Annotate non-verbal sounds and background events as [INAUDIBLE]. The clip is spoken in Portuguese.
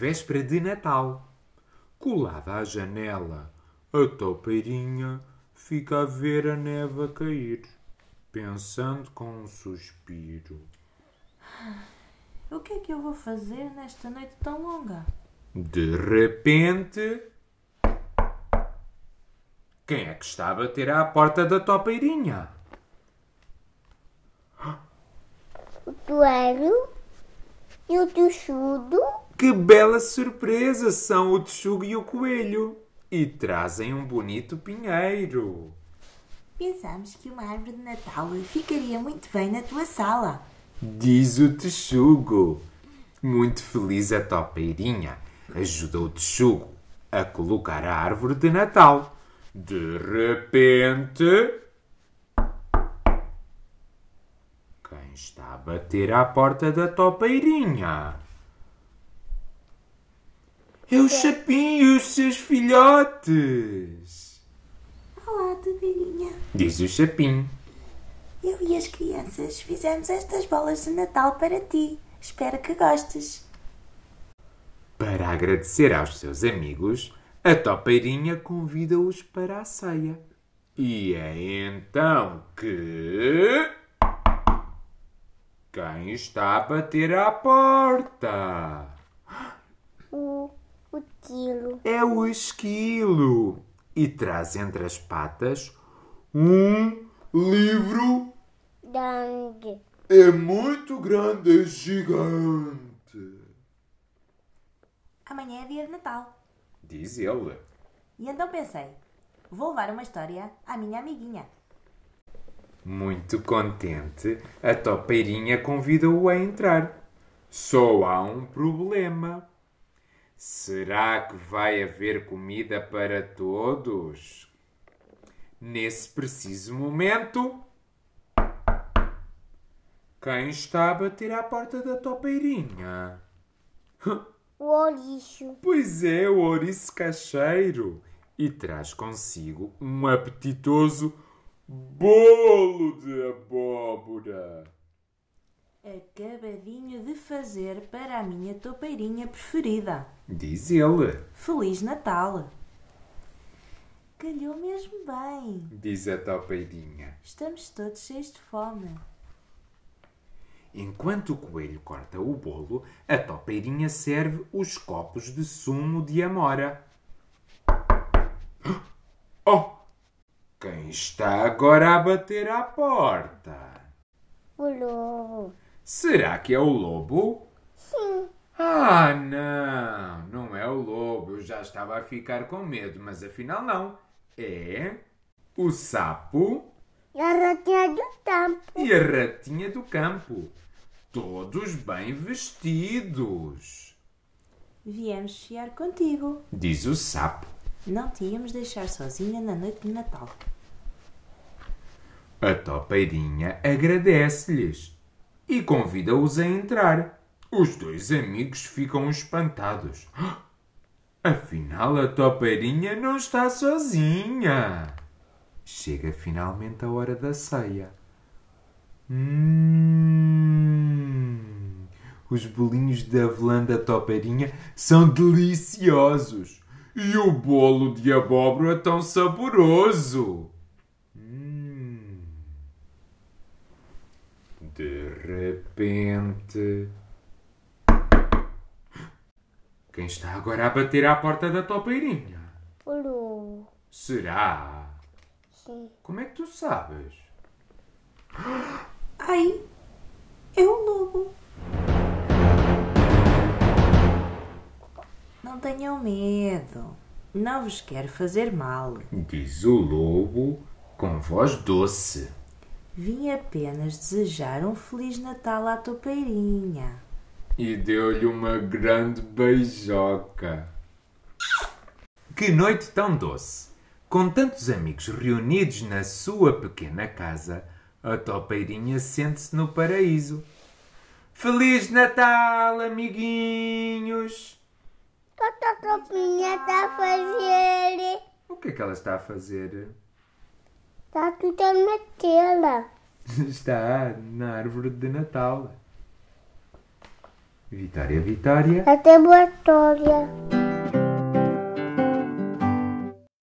véspera de Natal. Colada à janela, a topeirinha fica a ver a neve a cair, pensando com um suspiro. O que é que eu vou fazer nesta noite tão longa? De repente. Quem é que está a bater à porta da topeirinha? O Tuero e o Tuxudo. Que bela surpresa são o Texugo e o Coelho! E trazem um bonito pinheiro. Pensámos que uma árvore de Natal ficaria muito bem na tua sala. Diz o Texugo. Muito feliz a topeirinha ajuda o Texugo a colocar a árvore de Natal. De repente. Quem está a bater à porta da topeirinha? É o Chapim e os seus filhotes. Olá, topeirinha. Diz o Chapim. Eu e as crianças fizemos estas bolas de Natal para ti. Espero que gostes. Para agradecer aos seus amigos, a topeirinha convida-os para a ceia. E é então que. Quem está a bater à porta? O, o Quilo. É o esquilo. E traz entre as patas um livro. Dangue. É muito grande, é gigante. Amanhã é dia de Natal. Diz ele. E então pensei, vou levar uma história à minha amiguinha. Muito contente, a topeirinha convida-o a entrar. Só há um problema. Será que vai haver comida para todos? Nesse preciso momento. Quem está a bater à porta da topeirinha? O ouriço. Pois é, o ouriço cacheiro. E traz consigo um apetitoso bolo de abóbora. Acabadinho de fazer para a minha topeirinha preferida. Diz ele. Feliz Natal! Calhou mesmo bem. Diz a topeirinha. Estamos todos cheios de fome. Enquanto o coelho corta o bolo, a topeirinha serve os copos de sumo de amora. [GASPS] Oh! Quem está agora a bater à porta? Será que é o lobo? Sim. Ah, não, não é o lobo. Eu já estava a ficar com medo, mas afinal não. É o sapo E a ratinha do campo. e a ratinha do campo. Todos bem vestidos. Viemos chiar contigo. Diz o sapo. Não te íamos deixar sozinha na noite de Natal. A topeirinha agradece-lhes e convida-os a entrar. Os dois amigos ficam espantados. [GASPS] Afinal, a topeirinha não está sozinha. Chega finalmente a hora da ceia. Hum, os bolinhos de avelã da topeirinha são deliciosos. E o bolo de abóbora tão saboroso. De repente. Quem está agora a bater à porta da topeirinha? O lobo. Será? Sim. Como é que tu sabes? Ai, é o lobo. Não tenham medo. Não vos quero fazer mal. Diz o lobo com voz doce. Vim apenas desejar um Feliz Natal à topeirinha. E deu-lhe uma grande beijoca. Que noite tão doce! Com tantos amigos reunidos na sua pequena casa, a topeirinha sente-se no paraíso. Feliz Natal, amiguinhos! O que a copinha está a fazer? O que é que ela está a fazer? Está tudo na tela. [LAUGHS] Está na árvore de Natal. Vitória, Vitória. Até boa história.